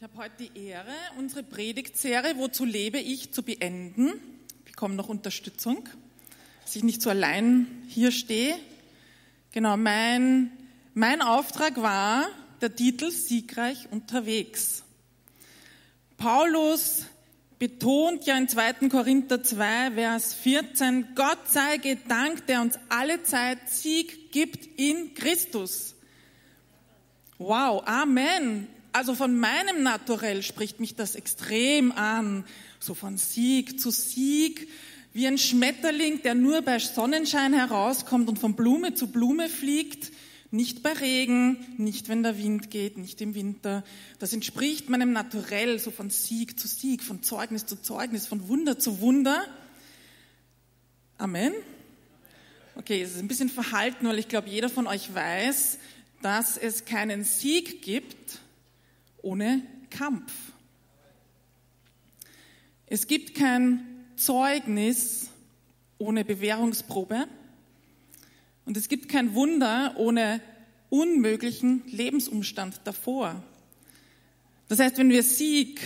Ich habe heute die Ehre, unsere Predigtserie Wozu lebe ich zu beenden. Ich bekomme noch Unterstützung, dass ich nicht so allein hier stehe. Genau, mein, mein Auftrag war der Titel Siegreich unterwegs. Paulus betont ja in 2. Korinther 2, Vers 14, Gott sei gedankt, der uns alle Zeit Sieg gibt in Christus. Wow, Amen. Also von meinem Naturell spricht mich das extrem an. So von Sieg zu Sieg, wie ein Schmetterling, der nur bei Sonnenschein herauskommt und von Blume zu Blume fliegt. Nicht bei Regen, nicht wenn der Wind geht, nicht im Winter. Das entspricht meinem Naturell, so von Sieg zu Sieg, von Zeugnis zu Zeugnis, von Wunder zu Wunder. Amen. Okay, es ist ein bisschen verhalten, weil ich glaube, jeder von euch weiß, dass es keinen Sieg gibt, ohne Kampf. Es gibt kein Zeugnis ohne Bewährungsprobe und es gibt kein Wunder ohne unmöglichen Lebensumstand davor. Das heißt, wenn wir Sieg,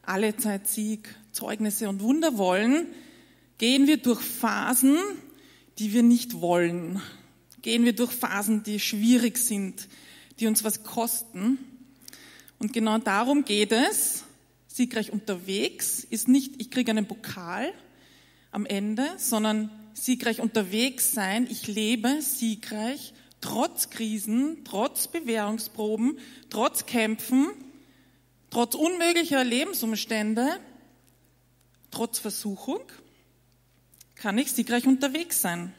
alle Zeit Sieg, Zeugnisse und Wunder wollen, gehen wir durch Phasen, die wir nicht wollen. Gehen wir durch Phasen, die schwierig sind, die uns was kosten. Und genau darum geht es. Siegreich unterwegs ist nicht, ich kriege einen Pokal am Ende, sondern siegreich unterwegs sein. Ich lebe siegreich trotz Krisen, trotz Bewährungsproben, trotz Kämpfen, trotz unmöglicher Lebensumstände, trotz Versuchung kann ich siegreich unterwegs sein.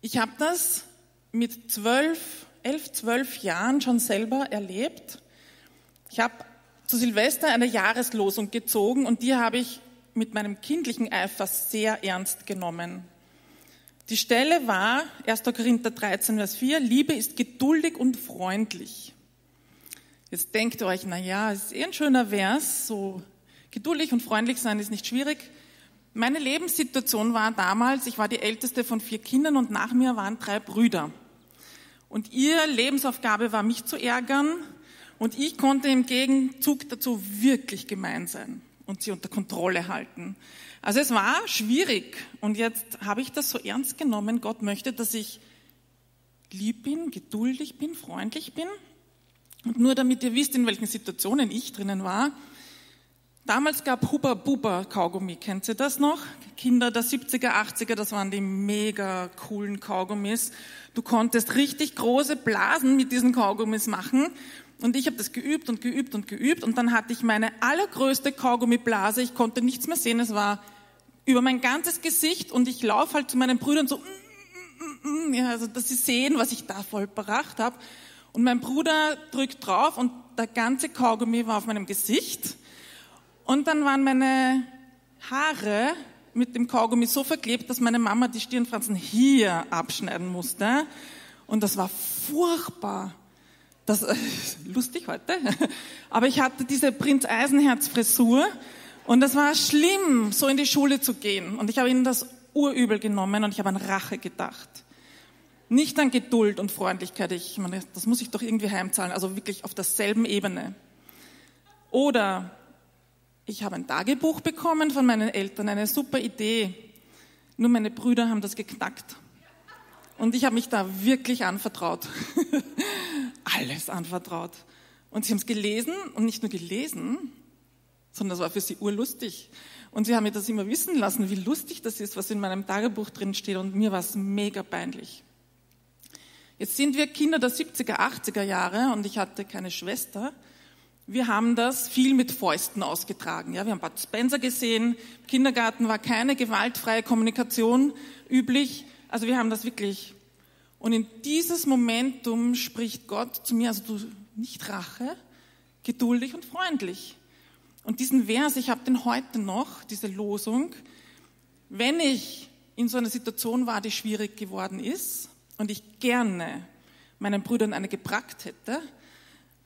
Ich habe das mit zwölf elf, zwölf Jahren schon selber erlebt. Ich habe zu Silvester eine Jahreslosung gezogen und die habe ich mit meinem kindlichen Eifer sehr ernst genommen. Die Stelle war 1. Korinther 13, Vers 4, Liebe ist geduldig und freundlich. Jetzt denkt ihr euch, na ja, es ist eh ein schöner Vers, so geduldig und freundlich sein ist nicht schwierig. Meine Lebenssituation war damals, ich war die älteste von vier Kindern und nach mir waren drei Brüder. Und ihre Lebensaufgabe war, mich zu ärgern. Und ich konnte im Gegenzug dazu wirklich gemein sein und sie unter Kontrolle halten. Also es war schwierig. Und jetzt habe ich das so ernst genommen. Gott möchte, dass ich lieb bin, geduldig bin, freundlich bin. Und nur damit ihr wisst, in welchen Situationen ich drinnen war. Damals gab Huba Buba Kaugummi. Kennt ihr das noch? Kinder der 70er, 80er, das waren die mega coolen Kaugummis. Du konntest richtig große Blasen mit diesen Kaugummis machen. Und ich habe das geübt und geübt und geübt. Und dann hatte ich meine allergrößte Kaugummiblase. Ich konnte nichts mehr sehen. Es war über mein ganzes Gesicht. Und ich laufe halt zu meinen Brüdern so, mm, mm, mm, ja, also dass sie sehen, was ich da vollbracht habe. Und mein Bruder drückt drauf und der ganze Kaugummi war auf meinem Gesicht. Und dann waren meine Haare mit dem Kaugummi so verklebt, dass meine Mama die Stirnfransen hier abschneiden musste. Und das war furchtbar. Das äh, lustig heute. Aber ich hatte diese Prinz Eisenherz Frisur und das war schlimm, so in die Schule zu gehen. Und ich habe ihnen das urübel genommen und ich habe an Rache gedacht. Nicht an Geduld und Freundlichkeit. Ich meine, das muss ich doch irgendwie heimzahlen. Also wirklich auf derselben Ebene. Oder ich habe ein Tagebuch bekommen von meinen Eltern, eine super Idee. Nur meine Brüder haben das geknackt. Und ich habe mich da wirklich anvertraut. Alles anvertraut. Und sie haben es gelesen und nicht nur gelesen, sondern das war für sie urlustig. Und sie haben mir das immer wissen lassen, wie lustig das ist, was in meinem Tagebuch drin steht. Und mir war es mega peinlich. Jetzt sind wir Kinder der 70er, 80er Jahre und ich hatte keine Schwester. Wir haben das viel mit Fäusten ausgetragen. Ja, wir haben Bud Spencer gesehen. Im Kindergarten war keine gewaltfreie Kommunikation üblich. Also wir haben das wirklich. Und in dieses Momentum spricht Gott zu mir, also du nicht Rache, geduldig und freundlich. Und diesen Vers, ich habe den heute noch, diese Losung, wenn ich in so einer Situation war, die schwierig geworden ist und ich gerne meinen Brüdern eine gebrackt hätte,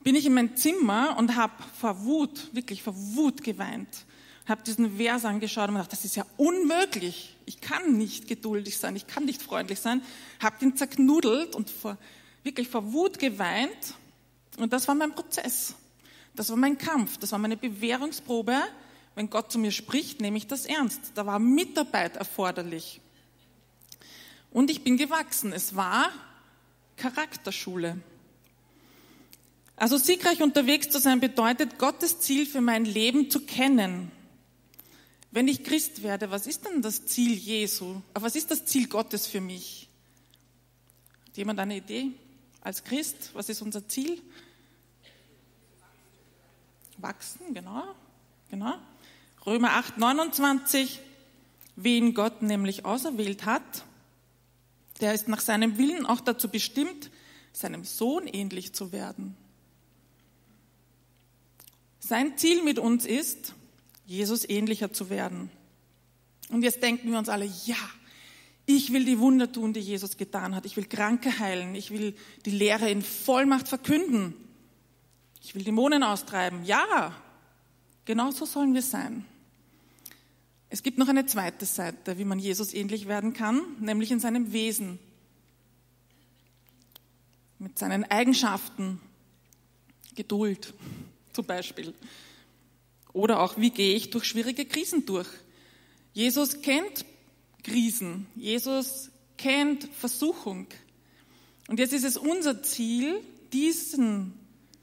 bin ich in mein Zimmer und habe vor Wut, wirklich vor Wut geweint. Habe diesen Vers angeschaut und gedacht, das ist ja unmöglich. Ich kann nicht geduldig sein, ich kann nicht freundlich sein. Habe den zerknudelt und vor, wirklich vor Wut geweint. Und das war mein Prozess. Das war mein Kampf. Das war meine Bewährungsprobe. Wenn Gott zu mir spricht, nehme ich das ernst. Da war Mitarbeit erforderlich. Und ich bin gewachsen. Es war Charakterschule. Also siegreich unterwegs zu sein bedeutet, Gottes Ziel für mein Leben zu kennen. Wenn ich Christ werde, was ist denn das Ziel Jesu? Was ist das Ziel Gottes für mich? Hat jemand eine Idee? Als Christ, was ist unser Ziel? Wachsen, genau, genau. Römer 8, 29, wen Gott nämlich auserwählt hat, der ist nach seinem Willen auch dazu bestimmt, seinem Sohn ähnlich zu werden. Sein Ziel mit uns ist, Jesus ähnlicher zu werden. Und jetzt denken wir uns alle, ja, ich will die Wunder tun, die Jesus getan hat. Ich will Kranke heilen. Ich will die Lehre in Vollmacht verkünden. Ich will Dämonen austreiben. Ja, genau so sollen wir sein. Es gibt noch eine zweite Seite, wie man Jesus ähnlich werden kann, nämlich in seinem Wesen, mit seinen Eigenschaften, Geduld zum Beispiel. Oder auch, wie gehe ich durch schwierige Krisen durch? Jesus kennt Krisen. Jesus kennt Versuchung. Und jetzt ist es unser Ziel, diesen,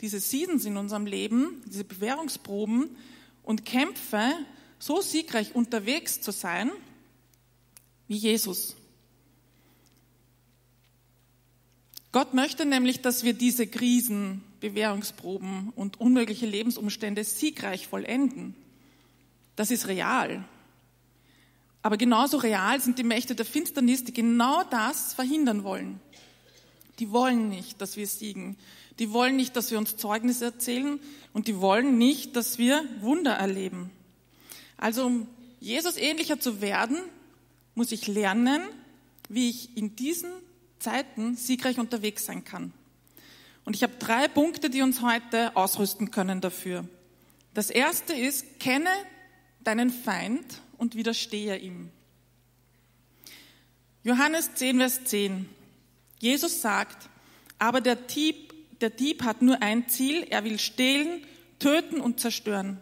diese Seasons in unserem Leben, diese Bewährungsproben und Kämpfe so siegreich unterwegs zu sein wie Jesus. Gott möchte nämlich, dass wir diese Krisen, Bewährungsproben und unmögliche Lebensumstände siegreich vollenden. Das ist real. Aber genauso real sind die Mächte der Finsternis, die genau das verhindern wollen. Die wollen nicht, dass wir siegen. Die wollen nicht, dass wir uns Zeugnisse erzählen und die wollen nicht, dass wir Wunder erleben. Also um Jesus ähnlicher zu werden, muss ich lernen, wie ich in diesen Zeiten siegreich unterwegs sein kann. Und ich habe drei Punkte, die uns heute ausrüsten können dafür. Das erste ist, kenne deinen Feind und widerstehe ihm. Johannes 10, Vers 10. Jesus sagt, aber der Dieb, der Dieb hat nur ein Ziel, er will stehlen, töten und zerstören.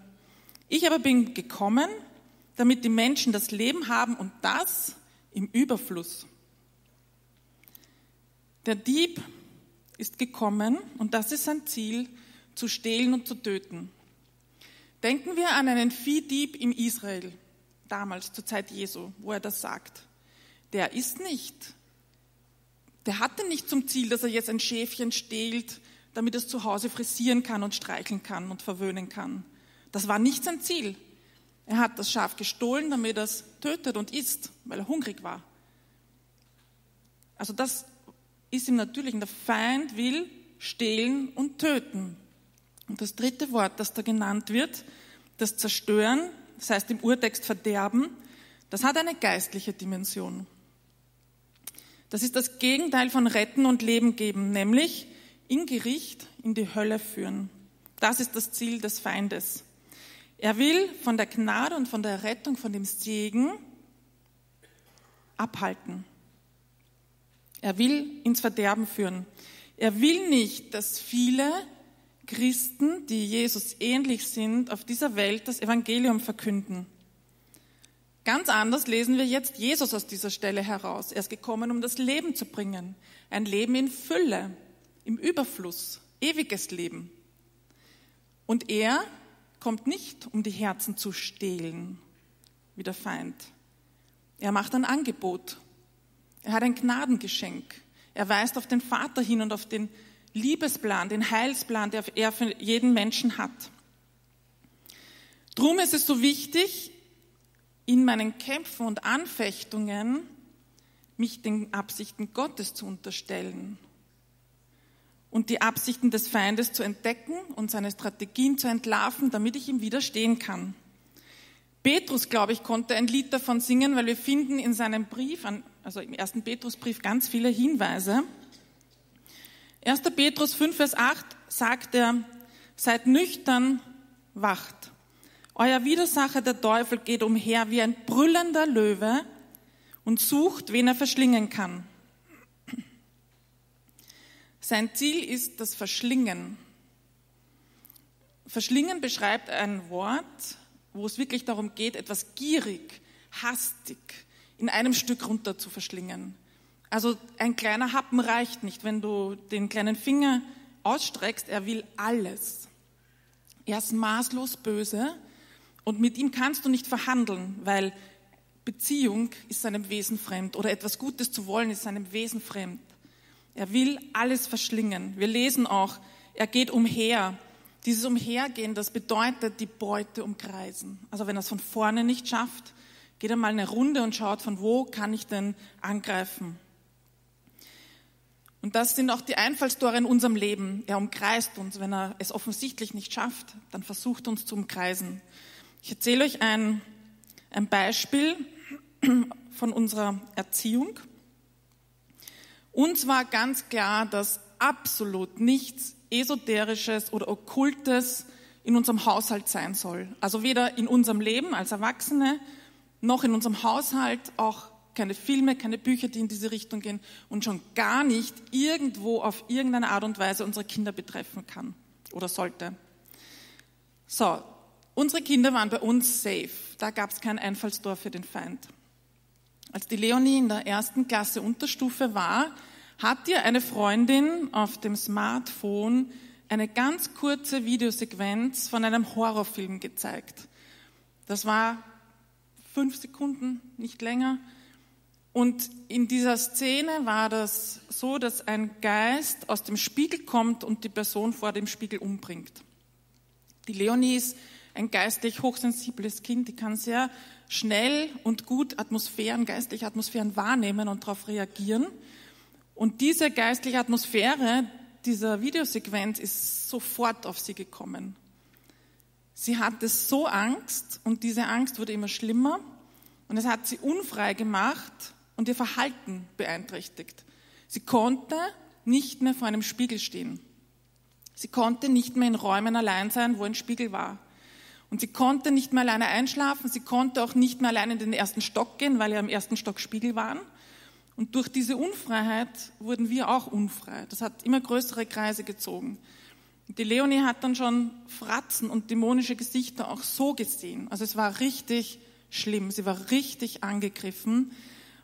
Ich aber bin gekommen, damit die Menschen das Leben haben und das im Überfluss. Der Dieb ist gekommen und das ist sein Ziel, zu stehlen und zu töten. Denken wir an einen Viehdieb im Israel damals zur Zeit Jesu, wo er das sagt. Der ist nicht, der hatte nicht zum Ziel, dass er jetzt ein Schäfchen stehlt, damit es zu Hause frisieren kann und streicheln kann und verwöhnen kann. Das war nicht sein Ziel. Er hat das Schaf gestohlen, damit er es tötet und isst, weil er hungrig war. Also das ist ihm natürlich, der Feind will stehlen und töten. Und das dritte Wort, das da genannt wird, das Zerstören, das heißt im Urtext Verderben, das hat eine geistliche Dimension. Das ist das Gegenteil von Retten und Leben geben, nämlich in Gericht in die Hölle führen. Das ist das Ziel des Feindes. Er will von der Gnade und von der Rettung, von dem Segen abhalten. Er will ins Verderben führen. Er will nicht, dass viele Christen, die Jesus ähnlich sind, auf dieser Welt das Evangelium verkünden. Ganz anders lesen wir jetzt Jesus aus dieser Stelle heraus. Er ist gekommen, um das Leben zu bringen. Ein Leben in Fülle, im Überfluss, ewiges Leben. Und er kommt nicht, um die Herzen zu stehlen, wie der Feind. Er macht ein Angebot. Er hat ein Gnadengeschenk. Er weist auf den Vater hin und auf den Liebesplan, den Heilsplan, der er für jeden Menschen hat. Drum ist es so wichtig, in meinen Kämpfen und Anfechtungen mich den Absichten Gottes zu unterstellen und die Absichten des Feindes zu entdecken und seine Strategien zu entlarven, damit ich ihm widerstehen kann. Petrus, glaube ich, konnte ein Lied davon singen, weil wir finden in seinem Brief, also im ersten Petrusbrief, ganz viele Hinweise. 1. Petrus 5, Vers 8 sagt er, seid nüchtern, wacht. Euer Widersacher, der Teufel, geht umher wie ein brüllender Löwe und sucht, wen er verschlingen kann. Sein Ziel ist das Verschlingen. Verschlingen beschreibt ein Wort, wo es wirklich darum geht, etwas gierig, hastig in einem Stück runter zu verschlingen. Also ein kleiner Happen reicht nicht, wenn du den kleinen Finger ausstreckst, er will alles. Er ist maßlos böse und mit ihm kannst du nicht verhandeln, weil Beziehung ist seinem Wesen fremd oder etwas Gutes zu wollen ist seinem Wesen fremd. Er will alles verschlingen. Wir lesen auch, er geht umher. Dieses Umhergehen, das bedeutet die Beute umkreisen. Also wenn er es von vorne nicht schafft, geht er mal eine Runde und schaut, von wo kann ich denn angreifen. Und das sind auch die Einfallstore in unserem Leben. Er umkreist uns. Wenn er es offensichtlich nicht schafft, dann versucht uns zu umkreisen. Ich erzähle euch ein, ein Beispiel von unserer Erziehung. Uns war ganz klar, dass absolut nichts Esoterisches oder Okkultes in unserem Haushalt sein soll. Also weder in unserem Leben als Erwachsene noch in unserem Haushalt, auch keine Filme, keine Bücher, die in diese Richtung gehen und schon gar nicht irgendwo auf irgendeine Art und Weise unsere Kinder betreffen kann oder sollte. So, unsere Kinder waren bei uns safe. Da gab es kein Einfallstor für den Feind. Als die Leonie in der ersten Klasse Unterstufe war, hat ihr eine Freundin auf dem Smartphone eine ganz kurze Videosequenz von einem Horrorfilm gezeigt. Das war fünf Sekunden, nicht länger. Und in dieser Szene war das so, dass ein Geist aus dem Spiegel kommt und die Person vor dem Spiegel umbringt. Die Leonie ist ein geistlich hochsensibles Kind, die kann sehr schnell und gut Atmosphären, geistliche Atmosphären wahrnehmen und darauf reagieren. Und diese geistliche Atmosphäre dieser Videosequenz ist sofort auf sie gekommen. Sie hatte so Angst und diese Angst wurde immer schlimmer und es hat sie unfrei gemacht und ihr Verhalten beeinträchtigt. Sie konnte nicht mehr vor einem Spiegel stehen. Sie konnte nicht mehr in Räumen allein sein, wo ein Spiegel war. Und sie konnte nicht mehr alleine einschlafen, sie konnte auch nicht mehr alleine in den ersten Stock gehen, weil ja im ersten Stock Spiegel waren. Und durch diese Unfreiheit wurden wir auch unfrei. Das hat immer größere Kreise gezogen. Die Leonie hat dann schon Fratzen und dämonische Gesichter auch so gesehen. Also es war richtig schlimm. Sie war richtig angegriffen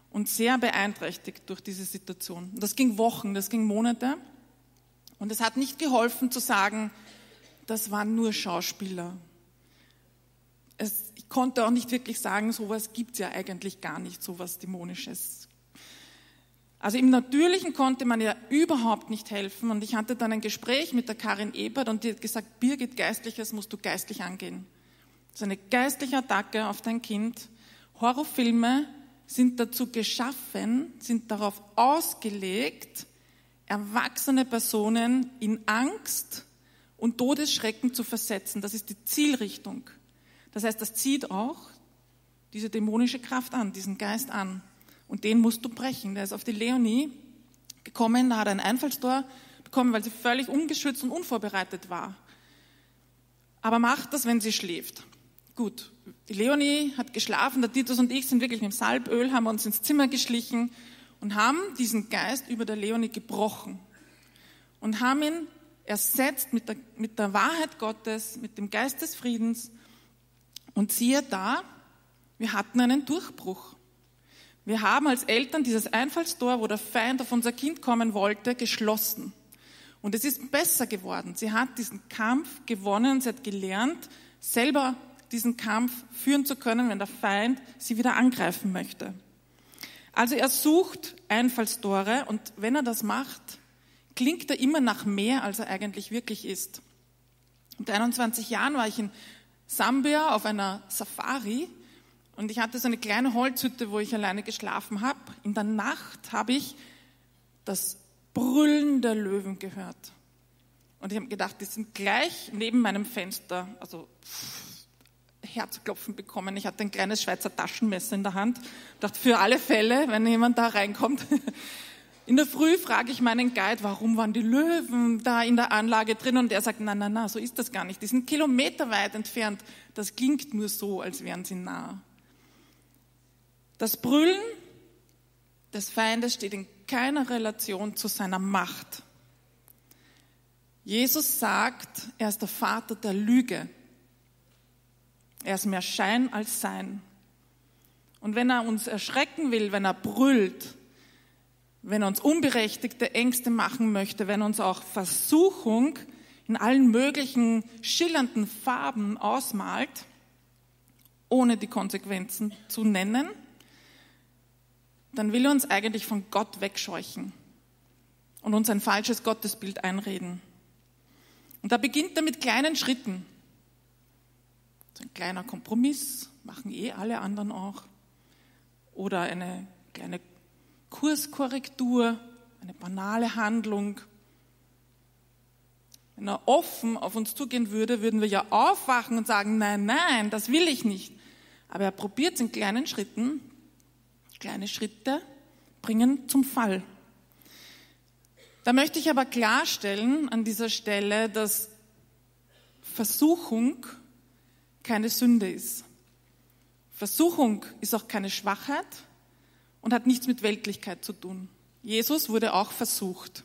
und sehr beeinträchtigt durch diese Situation. Das ging Wochen, das ging Monate. Und es hat nicht geholfen zu sagen, das waren nur Schauspieler es, ich konnte auch nicht wirklich sagen, sowas gibt es ja eigentlich gar nicht, sowas Dämonisches. Also im Natürlichen konnte man ja überhaupt nicht helfen und ich hatte dann ein Gespräch mit der Karin Ebert und die hat gesagt, Birgit, Geistliches musst du geistlich angehen. Das ist eine geistliche Attacke auf dein Kind. Horrorfilme sind dazu geschaffen, sind darauf ausgelegt, erwachsene Personen in Angst und Todesschrecken zu versetzen. Das ist die Zielrichtung. Das heißt, das zieht auch diese dämonische Kraft an, diesen Geist an. Und den musst du brechen. Der ist auf die Leonie gekommen, da hat er ein Einfallstor bekommen, weil sie völlig ungeschützt und unvorbereitet war. Aber macht das, wenn sie schläft. Gut, die Leonie hat geschlafen, der Titus und ich sind wirklich mit Salböl, haben uns ins Zimmer geschlichen und haben diesen Geist über der Leonie gebrochen und haben ihn ersetzt mit der, mit der Wahrheit Gottes, mit dem Geist des Friedens und siehe da, wir hatten einen Durchbruch. Wir haben als Eltern dieses Einfallstor, wo der Feind auf unser Kind kommen wollte, geschlossen. Und es ist besser geworden. Sie hat diesen Kampf gewonnen. Sie hat gelernt, selber diesen Kampf führen zu können, wenn der Feind sie wieder angreifen möchte. Also er sucht Einfallstore und wenn er das macht, klingt er immer nach mehr, als er eigentlich wirklich ist. Mit 21 Jahren war ich in Sambia auf einer Safari und ich hatte so eine kleine Holzhütte, wo ich alleine geschlafen habe. In der Nacht habe ich das Brüllen der Löwen gehört. Und ich habe gedacht, die sind gleich neben meinem Fenster, also Herzklopfen bekommen. Ich hatte ein kleines Schweizer Taschenmesser in der Hand. Ich dachte, für alle Fälle, wenn jemand da reinkommt, In der Früh frage ich meinen Guide, warum waren die Löwen da in der Anlage drin? Und er sagt, na, na, na, so ist das gar nicht. Die sind kilometerweit entfernt. Das klingt nur so, als wären sie nah. Das Brüllen des Feindes steht in keiner Relation zu seiner Macht. Jesus sagt, er ist der Vater der Lüge. Er ist mehr Schein als Sein. Und wenn er uns erschrecken will, wenn er brüllt, wenn er uns unberechtigte Ängste machen möchte, wenn uns auch Versuchung in allen möglichen schillernden Farben ausmalt, ohne die Konsequenzen zu nennen, dann will er uns eigentlich von Gott wegscheuchen und uns ein falsches Gottesbild einreden. Und da beginnt er mit kleinen Schritten. So ein kleiner Kompromiss, machen eh alle anderen auch. Oder eine kleine Kurskorrektur, eine banale Handlung. Wenn er offen auf uns zugehen würde, würden wir ja aufwachen und sagen, nein, nein, das will ich nicht. Aber er probiert es in kleinen Schritten. Kleine Schritte bringen zum Fall. Da möchte ich aber klarstellen an dieser Stelle, dass Versuchung keine Sünde ist. Versuchung ist auch keine Schwachheit und hat nichts mit Weltlichkeit zu tun. Jesus wurde auch versucht.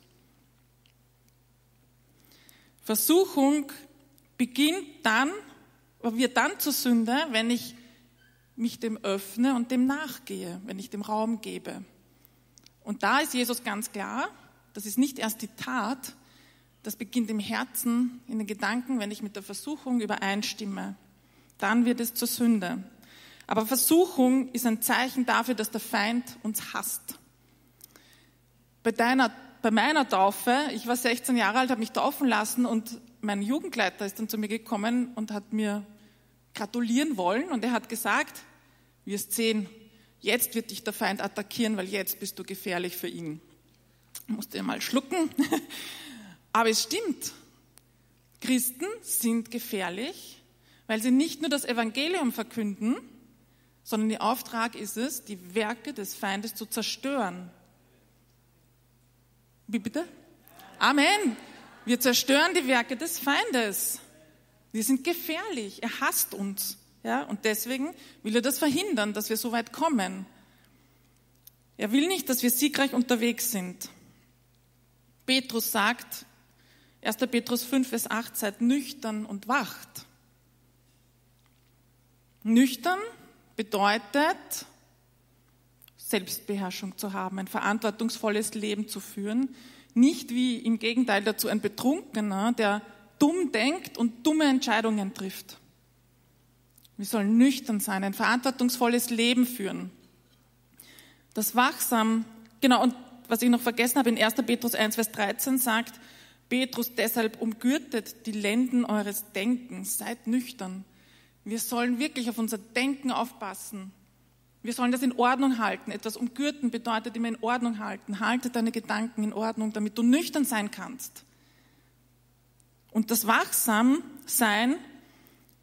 Versuchung beginnt dann, wird dann zur Sünde, wenn ich mich dem öffne und dem nachgehe, wenn ich dem Raum gebe. Und da ist Jesus ganz klar, das ist nicht erst die Tat, das beginnt im Herzen, in den Gedanken, wenn ich mit der Versuchung übereinstimme. Dann wird es zur Sünde. Aber Versuchung ist ein Zeichen dafür, dass der Feind uns hasst. Bei, deiner, bei meiner Taufe, ich war 16 Jahre alt, habe mich taufen lassen und mein Jugendleiter ist dann zu mir gekommen und hat mir gratulieren wollen und er hat gesagt, wirst sehen, jetzt wird dich der Feind attackieren, weil jetzt bist du gefährlich für ihn musste mal schlucken. Aber es stimmt. Christen sind gefährlich, weil sie nicht nur das Evangelium verkünden, sondern ihr Auftrag ist es, die Werke des Feindes zu zerstören. Wie bitte? Amen. Wir zerstören die Werke des Feindes. Wir sind gefährlich. Er hasst uns. Ja, und deswegen will er das verhindern, dass wir so weit kommen. Er will nicht, dass wir siegreich unterwegs sind. Petrus sagt, 1. Petrus 5, Vers 8, seid nüchtern und wacht. Nüchtern bedeutet, Selbstbeherrschung zu haben, ein verantwortungsvolles Leben zu führen, nicht wie im Gegenteil dazu ein Betrunkener, der dumm denkt und dumme Entscheidungen trifft. Wir sollen nüchtern sein, ein verantwortungsvolles Leben führen. Das wachsam, genau, und was ich noch vergessen habe, in 1. Petrus 1, Vers 13 sagt, Petrus deshalb umgürtet die Lenden eures Denkens, seid nüchtern. Wir sollen wirklich auf unser Denken aufpassen. Wir sollen das in Ordnung halten. Etwas umgürten bedeutet immer in Ordnung halten. Halte deine Gedanken in Ordnung, damit du nüchtern sein kannst. Und das wachsam sein,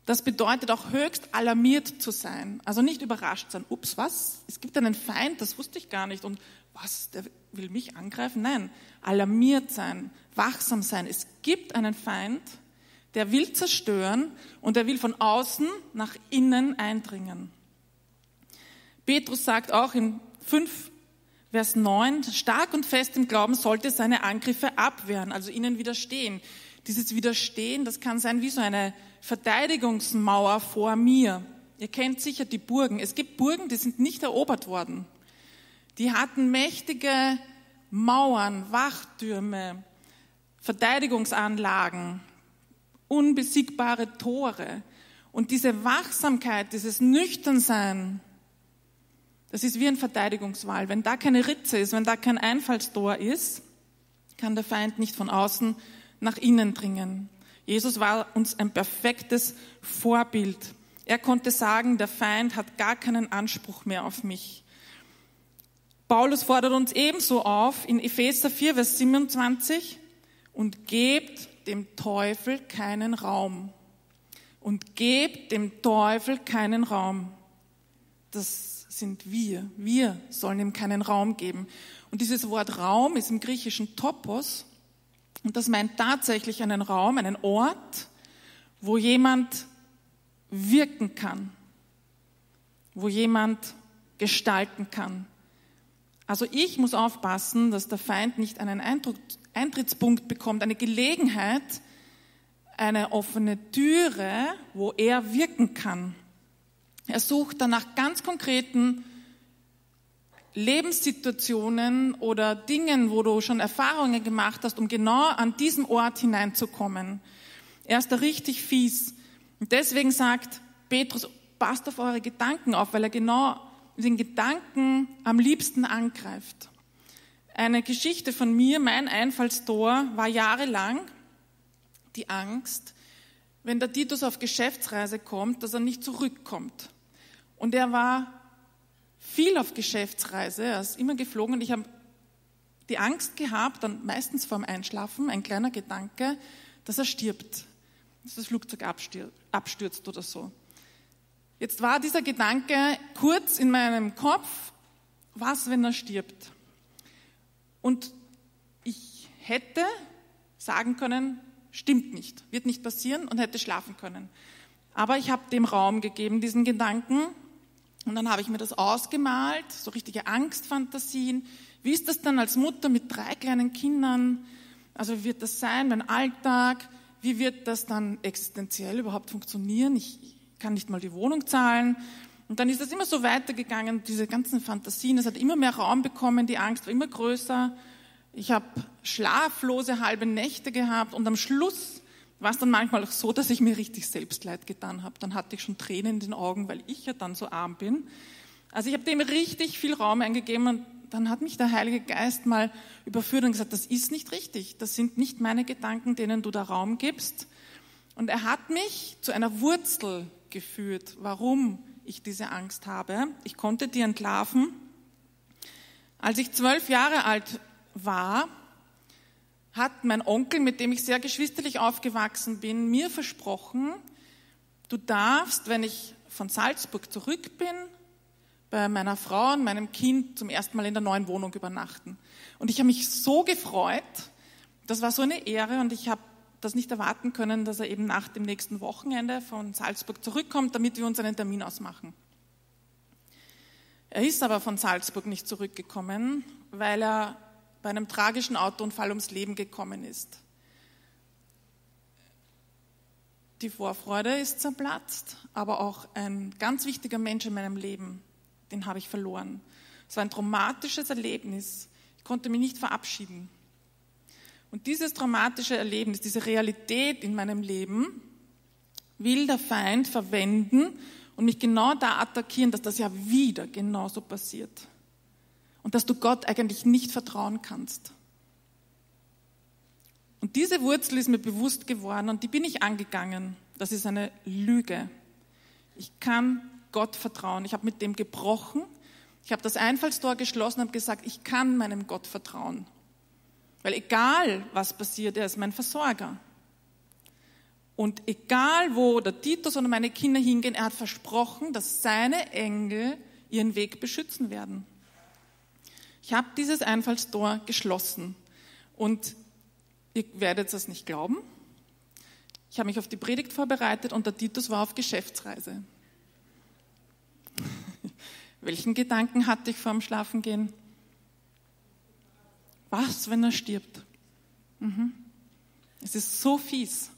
das bedeutet auch höchst alarmiert zu sein. Also nicht überrascht sein. Ups, was? Es gibt einen Feind, das wusste ich gar nicht. Und was, der will mich angreifen? Nein, alarmiert sein, wachsam sein. Es gibt einen Feind, der will zerstören und der will von außen nach innen eindringen. Petrus sagt auch in 5, Vers 9, stark und fest im Glauben sollte seine Angriffe abwehren, also ihnen widerstehen. Dieses Widerstehen, das kann sein wie so eine Verteidigungsmauer vor mir. Ihr kennt sicher die Burgen. Es gibt Burgen, die sind nicht erobert worden. Die hatten mächtige Mauern, Wachtürme, Verteidigungsanlagen, unbesiegbare Tore. Und diese Wachsamkeit, dieses Nüchternsein, das ist wie ein Verteidigungswall. Wenn da keine Ritze ist, wenn da kein Einfallstor ist, kann der Feind nicht von außen nach innen dringen. Jesus war uns ein perfektes Vorbild. Er konnte sagen, der Feind hat gar keinen Anspruch mehr auf mich. Paulus fordert uns ebenso auf in Epheser 4, Vers 27 und gebt dem Teufel keinen Raum. Und gebt dem Teufel keinen Raum. Das sind wir. Wir sollen ihm keinen Raum geben. Und dieses Wort Raum ist im griechischen Topos. Und das meint tatsächlich einen Raum, einen Ort, wo jemand wirken kann, wo jemand gestalten kann, also ich muss aufpassen, dass der Feind nicht einen Eindruck Eintrittspunkt bekommt, eine Gelegenheit, eine offene Türe, wo er wirken kann. Er sucht dann nach ganz konkreten Lebenssituationen oder Dingen, wo du schon Erfahrungen gemacht hast, um genau an diesem Ort hineinzukommen. Er ist da richtig fies. Und deswegen sagt Petrus, passt auf eure Gedanken auf, weil er genau den Gedanken am liebsten angreift. Eine Geschichte von mir, mein Einfallstor war jahrelang die Angst, wenn der Titus auf Geschäftsreise kommt, dass er nicht zurückkommt. Und er war viel auf Geschäftsreise, er ist immer geflogen und ich habe die Angst gehabt, dann meistens vorm Einschlafen, ein kleiner Gedanke, dass er stirbt, dass das Flugzeug abstürzt oder so. Jetzt war dieser Gedanke kurz in meinem Kopf, was, wenn er stirbt? Und ich hätte sagen können, stimmt nicht, wird nicht passieren und hätte schlafen können. Aber ich habe dem Raum gegeben, diesen Gedanken. Und dann habe ich mir das ausgemalt, so richtige Angstfantasien. Wie ist das dann als Mutter mit drei kleinen Kindern? Also wie wird das sein, mein Alltag? Wie wird das dann existenziell überhaupt funktionieren? Ich kann nicht mal die Wohnung zahlen. Und dann ist das immer so weitergegangen, diese ganzen Fantasien. Es hat immer mehr Raum bekommen, die Angst war immer größer. Ich habe schlaflose halbe Nächte gehabt und am Schluss war es dann manchmal auch so, dass ich mir richtig Selbstleid getan habe. Dann hatte ich schon Tränen in den Augen, weil ich ja dann so arm bin. Also ich habe dem richtig viel Raum eingegeben und dann hat mich der Heilige Geist mal überführt und gesagt, das ist nicht richtig. Das sind nicht meine Gedanken, denen du da Raum gibst. Und er hat mich zu einer Wurzel geführt, warum ich diese Angst habe. Ich konnte die entlarven. Als ich zwölf Jahre alt war, hat mein Onkel, mit dem ich sehr geschwisterlich aufgewachsen bin, mir versprochen, du darfst, wenn ich von Salzburg zurück bin, bei meiner Frau und meinem Kind zum ersten Mal in der neuen Wohnung übernachten. Und ich habe mich so gefreut, das war so eine Ehre und ich habe das nicht erwarten können, dass er eben nach dem nächsten Wochenende von Salzburg zurückkommt, damit wir uns einen Termin ausmachen. Er ist aber von Salzburg nicht zurückgekommen, weil er bei einem tragischen Autounfall ums Leben gekommen ist. Die Vorfreude ist zerplatzt, aber auch ein ganz wichtiger Mensch in meinem Leben, den habe ich verloren. Es war ein traumatisches Erlebnis. Ich konnte mich nicht verabschieden. Und dieses traumatische Erlebnis, diese Realität in meinem Leben, will der Feind verwenden und mich genau da attackieren, dass das ja wieder genauso passiert und dass du Gott eigentlich nicht vertrauen kannst. Und diese Wurzel ist mir bewusst geworden und die bin ich angegangen. Das ist eine Lüge. Ich kann Gott vertrauen. Ich habe mit dem gebrochen. Ich habe das Einfallstor geschlossen und gesagt, ich kann meinem Gott vertrauen. Weil egal, was passiert, er ist mein Versorger. Und egal, wo der Titus oder meine Kinder hingehen, er hat versprochen, dass seine Engel ihren Weg beschützen werden. Ich habe dieses Einfallstor geschlossen und ihr werdet das nicht glauben. Ich habe mich auf die Predigt vorbereitet und der Titus war auf Geschäftsreise. Welchen Gedanken hatte ich vorm Schlafengehen? Was, wenn er stirbt? Mhm. Es ist so fies.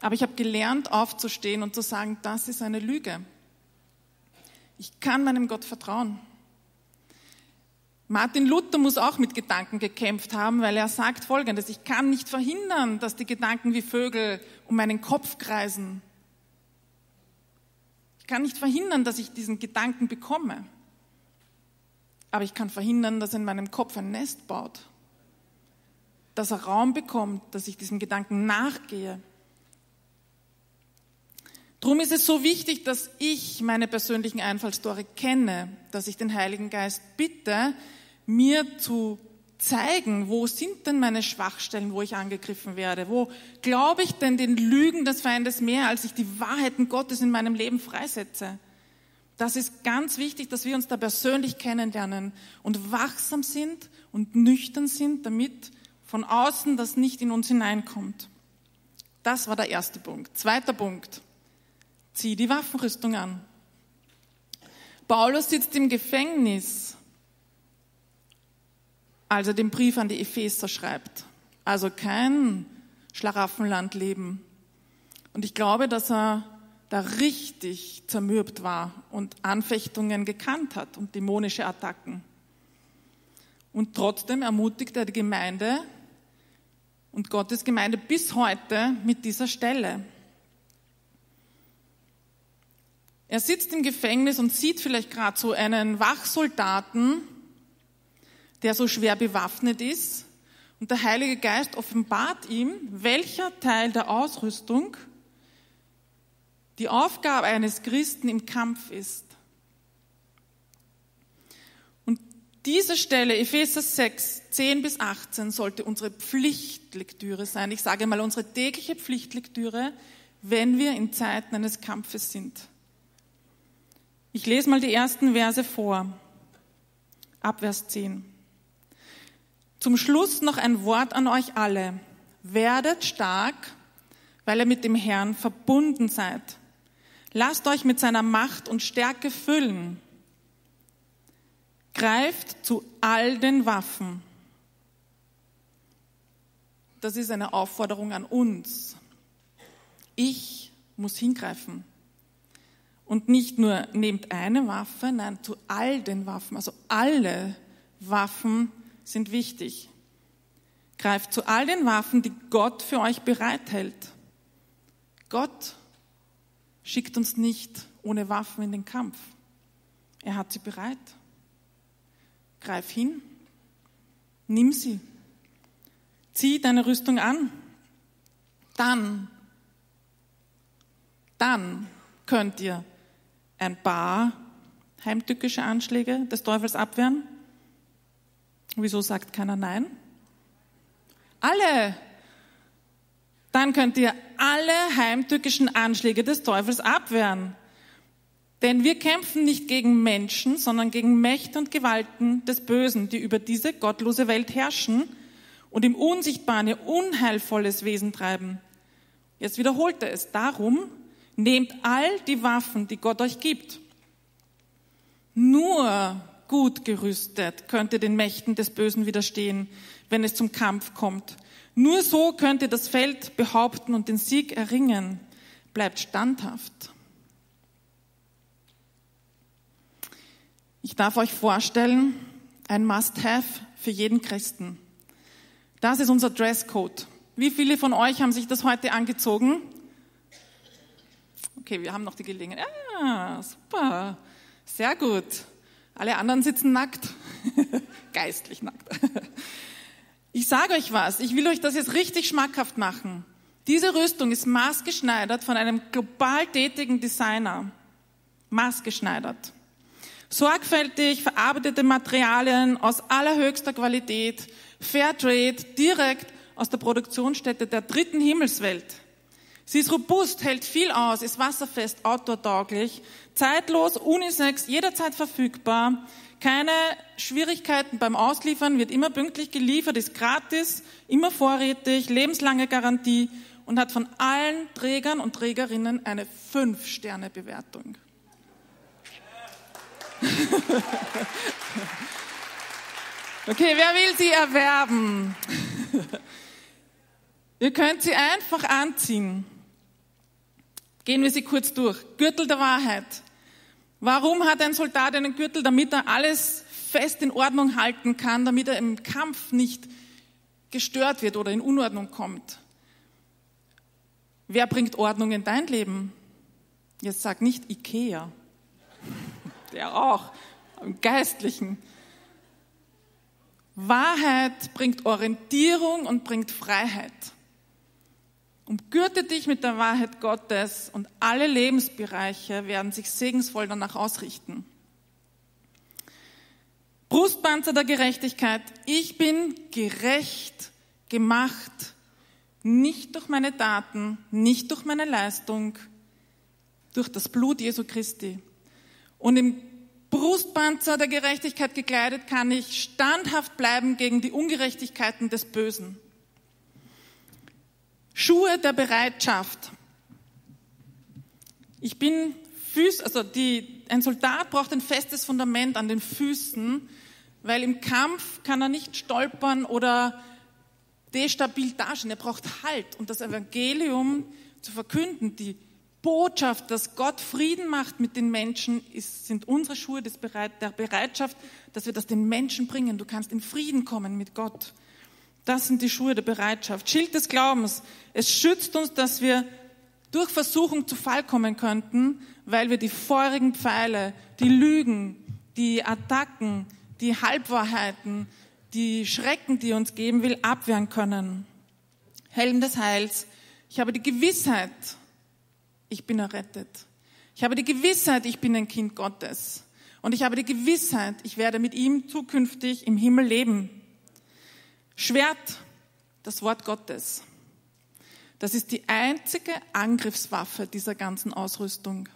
Aber ich habe gelernt, aufzustehen und zu sagen, das ist eine Lüge. Ich kann meinem Gott vertrauen. Martin Luther muss auch mit Gedanken gekämpft haben, weil er sagt Folgendes, ich kann nicht verhindern, dass die Gedanken wie Vögel um meinen Kopf kreisen. Ich kann nicht verhindern, dass ich diesen Gedanken bekomme. Aber ich kann verhindern, dass in meinem Kopf ein Nest baut. Dass er Raum bekommt, dass ich diesem Gedanken nachgehe. Drum ist es so wichtig, dass ich meine persönlichen Einfallstore kenne, dass ich den Heiligen Geist bitte, mir zu zeigen, wo sind denn meine Schwachstellen, wo ich angegriffen werde? Wo glaube ich denn den Lügen des Feindes mehr, als ich die Wahrheiten Gottes in meinem Leben freisetze? Das ist ganz wichtig, dass wir uns da persönlich kennenlernen und wachsam sind und nüchtern sind, damit von außen das nicht in uns hineinkommt. Das war der erste Punkt. Zweiter Punkt. Zieh die Waffenrüstung an. Paulus sitzt im Gefängnis als er den Brief an die Epheser schreibt. also kein Schlaraffenlandleben. Und ich glaube, dass er da richtig zermürbt war und Anfechtungen gekannt hat und dämonische Attacken. Und trotzdem ermutigt er die Gemeinde und Gottes Gemeinde bis heute mit dieser Stelle. Er sitzt im Gefängnis und sieht vielleicht gerade so einen Wachsoldaten, der so schwer bewaffnet ist. Und der Heilige Geist offenbart ihm, welcher Teil der Ausrüstung die Aufgabe eines Christen im Kampf ist. Und diese Stelle, Epheser 6, 10 bis 18, sollte unsere Pflichtlektüre sein. Ich sage mal unsere tägliche Pflichtlektüre, wenn wir in Zeiten eines Kampfes sind. Ich lese mal die ersten Verse vor. Ab Vers 10. Zum Schluss noch ein Wort an euch alle. Werdet stark, weil ihr mit dem Herrn verbunden seid. Lasst euch mit seiner Macht und Stärke füllen. Greift zu all den Waffen. Das ist eine Aufforderung an uns. Ich muss hingreifen. Und nicht nur nehmt eine Waffe, nein, zu all den Waffen. Also alle Waffen sind wichtig. Greift zu all den Waffen, die Gott für euch bereithält. Gott schickt uns nicht ohne Waffen in den Kampf. Er hat sie bereit. Greif hin, nimm sie, zieh deine Rüstung an. Dann, dann könnt ihr ein paar heimtückische Anschläge des Teufels abwehren. Wieso sagt keiner Nein? Alle dann könnt ihr alle heimtückischen Anschläge des Teufels abwehren. Denn wir kämpfen nicht gegen Menschen, sondern gegen Mächte und Gewalten des Bösen, die über diese gottlose Welt herrschen und im Unsichtbaren ihr unheilvolles Wesen treiben. Jetzt wiederholt er es. Darum nehmt all die Waffen, die Gott euch gibt. Nur gut gerüstet könnt ihr den Mächten des Bösen widerstehen, wenn es zum Kampf kommt. Nur so könnt ihr das Feld behaupten und den Sieg erringen. Bleibt standhaft. Ich darf euch vorstellen, ein Must-Have für jeden Christen. Das ist unser Dresscode. Wie viele von euch haben sich das heute angezogen? Okay, wir haben noch die Gelegenheit. Ah, super. Sehr gut. Alle anderen sitzen nackt. Geistlich nackt. Ich sage euch was, ich will euch das jetzt richtig schmackhaft machen. Diese Rüstung ist maßgeschneidert von einem global tätigen Designer. Maßgeschneidert. Sorgfältig verarbeitete Materialien aus allerhöchster Qualität, Fairtrade, direkt aus der Produktionsstätte der dritten Himmelswelt. Sie ist robust, hält viel aus, ist wasserfest, outdoor-tauglich, zeitlos, unisex, jederzeit verfügbar, keine Schwierigkeiten beim Ausliefern, wird immer pünktlich geliefert, ist gratis, immer vorrätig, lebenslange Garantie und hat von allen Trägern und Trägerinnen eine Fünf-Sterne-Bewertung. okay, wer will sie erwerben? Ihr könnt sie einfach anziehen. Gehen wir sie kurz durch. Gürtel der Wahrheit. Warum hat ein Soldat einen Gürtel? Damit er alles fest in Ordnung halten kann, damit er im Kampf nicht gestört wird oder in Unordnung kommt. Wer bringt Ordnung in dein Leben? Jetzt sag nicht Ikea. Der auch, im Geistlichen. Wahrheit bringt Orientierung und bringt Freiheit. Umgürte dich mit der Wahrheit Gottes und alle Lebensbereiche werden sich segensvoll danach ausrichten. Brustpanzer der Gerechtigkeit. Ich bin gerecht gemacht, nicht durch meine Taten, nicht durch meine Leistung, durch das Blut Jesu Christi. Und im Brustpanzer der Gerechtigkeit gekleidet kann ich standhaft bleiben gegen die Ungerechtigkeiten des Bösen. Schuhe der Bereitschaft. Ich bin Füß, also die, ein Soldat braucht ein festes Fundament an den Füßen, weil im Kampf kann er nicht stolpern oder destabil dastehen. Er braucht Halt. Und das Evangelium zu verkünden, die Botschaft, dass Gott Frieden macht mit den Menschen, ist, sind unsere Schuhe des Bereit, der Bereitschaft, dass wir das den Menschen bringen. Du kannst in Frieden kommen mit Gott. Das sind die Schuhe der Bereitschaft. Schild des Glaubens. Es schützt uns, dass wir durch Versuchung zu Fall kommen könnten, weil wir die feurigen Pfeile, die Lügen, die Attacken, die Halbwahrheiten, die Schrecken, die uns geben will, abwehren können. Helm des Heils. Ich habe die Gewissheit, ich bin errettet. Ich habe die Gewissheit, ich bin ein Kind Gottes. Und ich habe die Gewissheit, ich werde mit ihm zukünftig im Himmel leben. Schwert, das Wort Gottes. Das ist die einzige Angriffswaffe dieser ganzen Ausrüstung.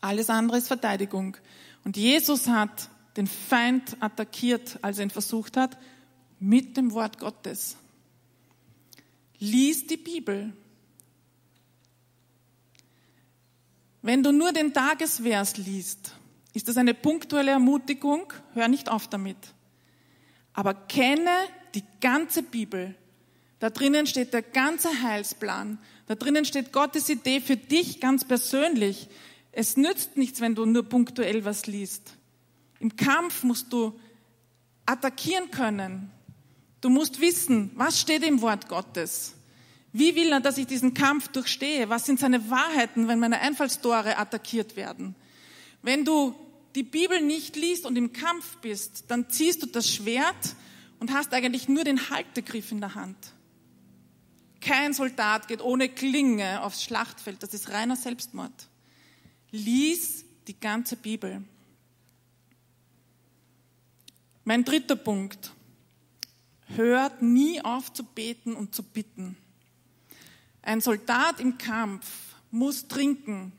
Alles andere ist Verteidigung. Und Jesus hat den Feind attackiert, als er ihn versucht hat, mit dem Wort Gottes. Lies die Bibel. Wenn du nur den Tagesvers liest, ist das eine punktuelle Ermutigung, hör nicht auf damit. Aber kenne die ganze Bibel. Da drinnen steht der ganze Heilsplan. Da drinnen steht Gottes Idee für dich ganz persönlich. Es nützt nichts, wenn du nur punktuell was liest. Im Kampf musst du attackieren können. Du musst wissen, was steht im Wort Gottes. Wie will er, dass ich diesen Kampf durchstehe? Was sind seine Wahrheiten, wenn meine Einfallstore attackiert werden? Wenn du die Bibel nicht liest und im Kampf bist, dann ziehst du das Schwert und hast eigentlich nur den Haltegriff in der Hand. Kein Soldat geht ohne Klinge aufs Schlachtfeld. Das ist reiner Selbstmord. Lies die ganze Bibel. Mein dritter Punkt. Hört nie auf zu beten und zu bitten. Ein Soldat im Kampf muss trinken.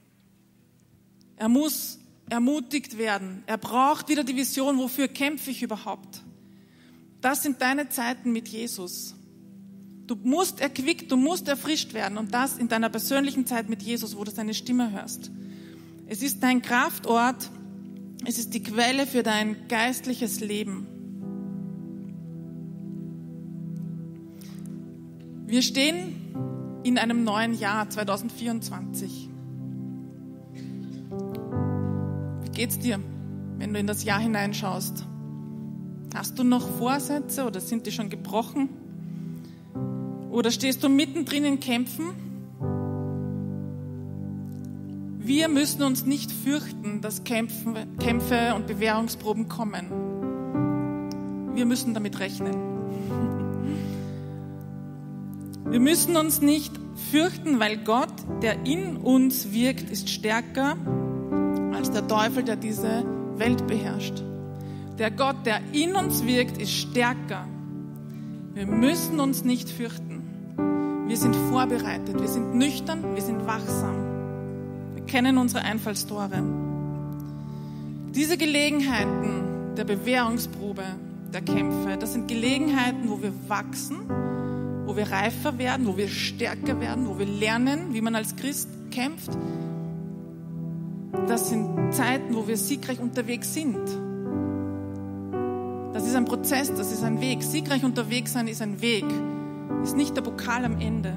Er muss ermutigt werden. Er braucht wieder die Vision, wofür kämpfe ich überhaupt? Das sind deine Zeiten mit Jesus. Du musst erquickt, du musst erfrischt werden und das in deiner persönlichen Zeit mit Jesus, wo du seine Stimme hörst. Es ist dein Kraftort, es ist die Quelle für dein geistliches Leben. Wir stehen in einem neuen Jahr 2024. geht's dir, wenn du in das Jahr hineinschaust? Hast du noch Vorsätze oder sind die schon gebrochen? Oder stehst du mittendrin in Kämpfen? Wir müssen uns nicht fürchten, dass Kämpfe und Bewährungsproben kommen. Wir müssen damit rechnen. Wir müssen uns nicht fürchten, weil Gott, der in uns wirkt, ist stärker als der Teufel, der diese Welt beherrscht. Der Gott, der in uns wirkt, ist stärker. Wir müssen uns nicht fürchten. Wir sind vorbereitet, wir sind nüchtern, wir sind wachsam. Wir kennen unsere Einfallstore. Diese Gelegenheiten der Bewährungsprobe, der Kämpfe, das sind Gelegenheiten, wo wir wachsen wo wir reifer werden, wo wir stärker werden, wo wir lernen, wie man als Christ kämpft. Das sind Zeiten, wo wir siegreich unterwegs sind. Das ist ein Prozess, das ist ein Weg. Siegreich unterwegs sein ist ein Weg, ist nicht der Pokal am Ende.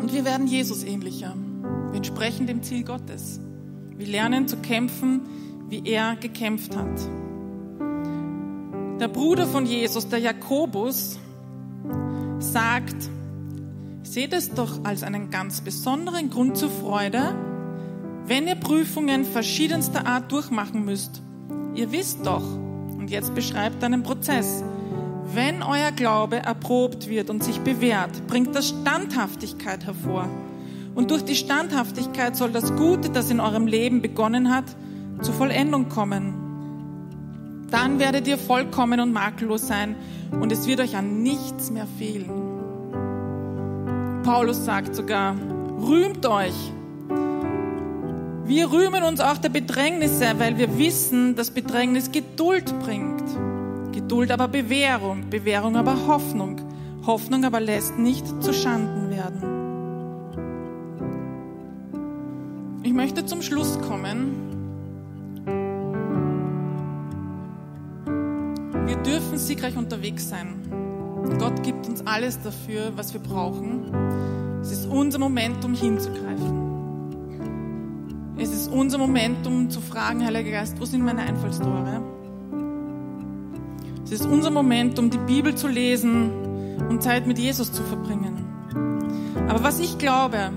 Und wir werden Jesus ähnlicher. Wir entsprechen dem Ziel Gottes. Wir lernen zu kämpfen, wie er gekämpft hat. Der Bruder von Jesus, der Jakobus, sagt, seht es doch als einen ganz besonderen Grund zur Freude, wenn ihr Prüfungen verschiedenster Art durchmachen müsst. Ihr wisst doch, und jetzt beschreibt einen Prozess, wenn euer Glaube erprobt wird und sich bewährt, bringt das Standhaftigkeit hervor. Und durch die Standhaftigkeit soll das Gute, das in eurem Leben begonnen hat, zur Vollendung kommen. Dann werdet ihr vollkommen und makellos sein und es wird euch an nichts mehr fehlen. Paulus sagt sogar, rühmt euch. Wir rühmen uns auch der Bedrängnisse, weil wir wissen, dass Bedrängnis Geduld bringt. Geduld aber Bewährung, Bewährung aber Hoffnung. Hoffnung aber lässt nicht zu Schanden werden. Ich möchte zum Schluss kommen Wir dürfen siegreich unterwegs sein. Gott gibt uns alles dafür, was wir brauchen. Es ist unser Momentum hinzugreifen. Unser Momentum zu fragen, Heiliger Geist, wo sind meine Einfallstore? Es ist unser Momentum, die Bibel zu lesen und Zeit mit Jesus zu verbringen. Aber was ich glaube,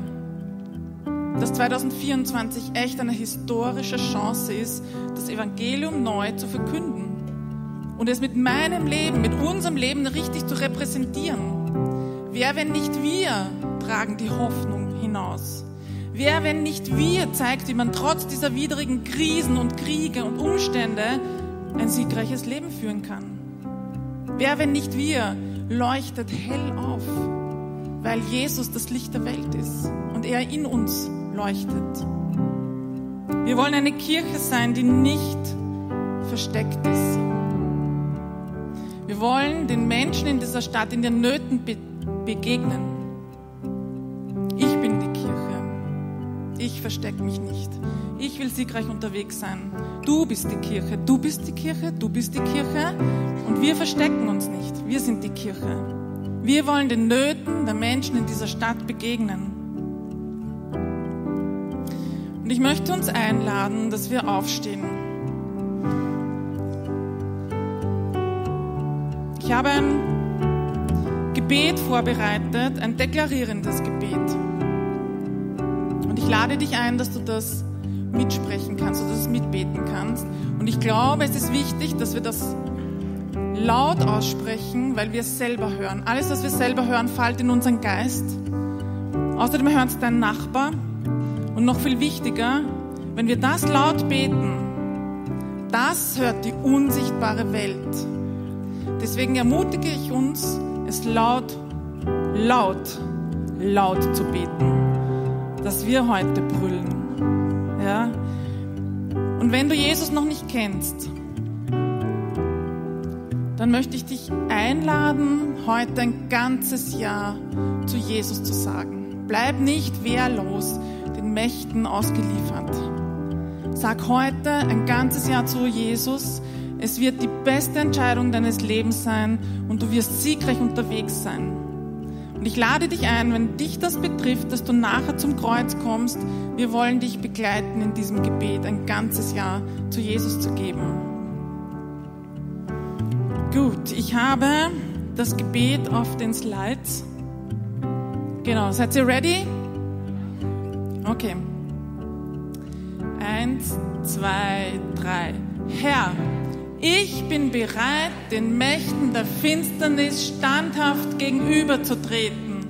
dass 2024 echt eine historische Chance ist, das Evangelium neu zu verkünden und es mit meinem Leben, mit unserem Leben richtig zu repräsentieren. Wer, wenn nicht wir, tragen die Hoffnung hinaus? Wer, wenn nicht wir, zeigt, wie man trotz dieser widrigen Krisen und Kriege und Umstände ein siegreiches Leben führen kann? Wer, wenn nicht wir, leuchtet hell auf, weil Jesus das Licht der Welt ist und er in uns leuchtet. Wir wollen eine Kirche sein, die nicht versteckt ist. Wir wollen den Menschen in dieser Stadt in den Nöten be begegnen. Ich verstecke mich nicht. Ich will siegreich unterwegs sein. Du bist die Kirche. Du bist die Kirche. Du bist die Kirche. Und wir verstecken uns nicht. Wir sind die Kirche. Wir wollen den Nöten der Menschen in dieser Stadt begegnen. Und ich möchte uns einladen, dass wir aufstehen. Ich habe ein Gebet vorbereitet, ein deklarierendes Gebet. Ich lade dich ein, dass du das mitsprechen kannst, dass du das mitbeten kannst. Und ich glaube, es ist wichtig, dass wir das laut aussprechen, weil wir es selber hören. Alles, was wir selber hören, fällt in unseren Geist. Außerdem hört es dein Nachbar, und noch viel wichtiger, wenn wir das laut beten, das hört die unsichtbare Welt. Deswegen ermutige ich uns, es laut, laut, laut zu beten, dass wir heute brüllen. Ja? Und wenn du Jesus noch nicht kennst, dann möchte ich dich einladen, heute ein ganzes Jahr zu Jesus zu sagen. Bleib nicht wehrlos. Mächten ausgeliefert. Sag heute ein ganzes Jahr zu Jesus. Es wird die beste Entscheidung deines Lebens sein und du wirst siegreich unterwegs sein. Und ich lade dich ein, wenn dich das betrifft, dass du nachher zum Kreuz kommst. Wir wollen dich begleiten in diesem Gebet, ein ganzes Jahr zu Jesus zu geben. Gut, ich habe das Gebet auf den Slides. Genau, seid ihr ready? Okay. Eins, zwei, drei. Herr, ich bin bereit, den Mächten der Finsternis standhaft gegenüberzutreten.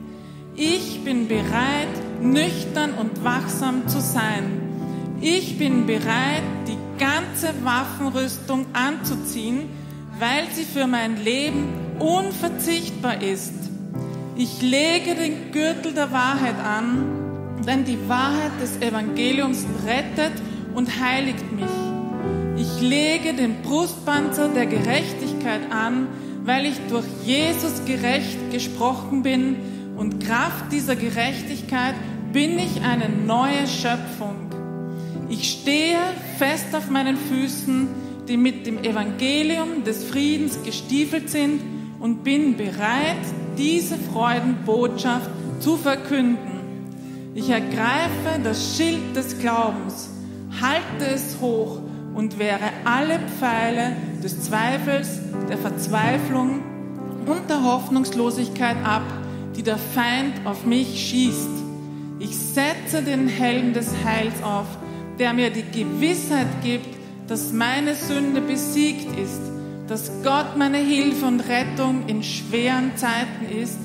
Ich bin bereit, nüchtern und wachsam zu sein. Ich bin bereit, die ganze Waffenrüstung anzuziehen, weil sie für mein Leben unverzichtbar ist. Ich lege den Gürtel der Wahrheit an denn die Wahrheit des Evangeliums rettet und heiligt mich. Ich lege den Brustpanzer der Gerechtigkeit an, weil ich durch Jesus gerecht gesprochen bin und Kraft dieser Gerechtigkeit bin ich eine neue Schöpfung. Ich stehe fest auf meinen Füßen, die mit dem Evangelium des Friedens gestiefelt sind und bin bereit, diese Freudenbotschaft zu verkünden. Ich ergreife das Schild des Glaubens, halte es hoch und wehre alle Pfeile des Zweifels, der Verzweiflung und der Hoffnungslosigkeit ab, die der Feind auf mich schießt. Ich setze den Helm des Heils auf, der mir die Gewissheit gibt, dass meine Sünde besiegt ist, dass Gott meine Hilfe und Rettung in schweren Zeiten ist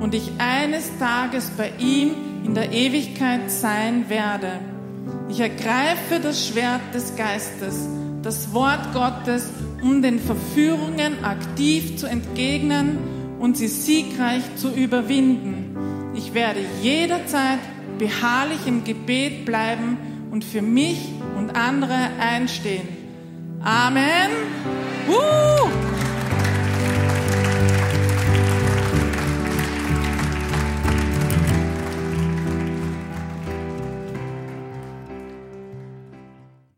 und ich eines Tages bei ihm in der Ewigkeit sein werde. Ich ergreife das Schwert des Geistes, das Wort Gottes, um den Verführungen aktiv zu entgegnen und sie siegreich zu überwinden. Ich werde jederzeit beharrlich im Gebet bleiben und für mich und andere einstehen. Amen.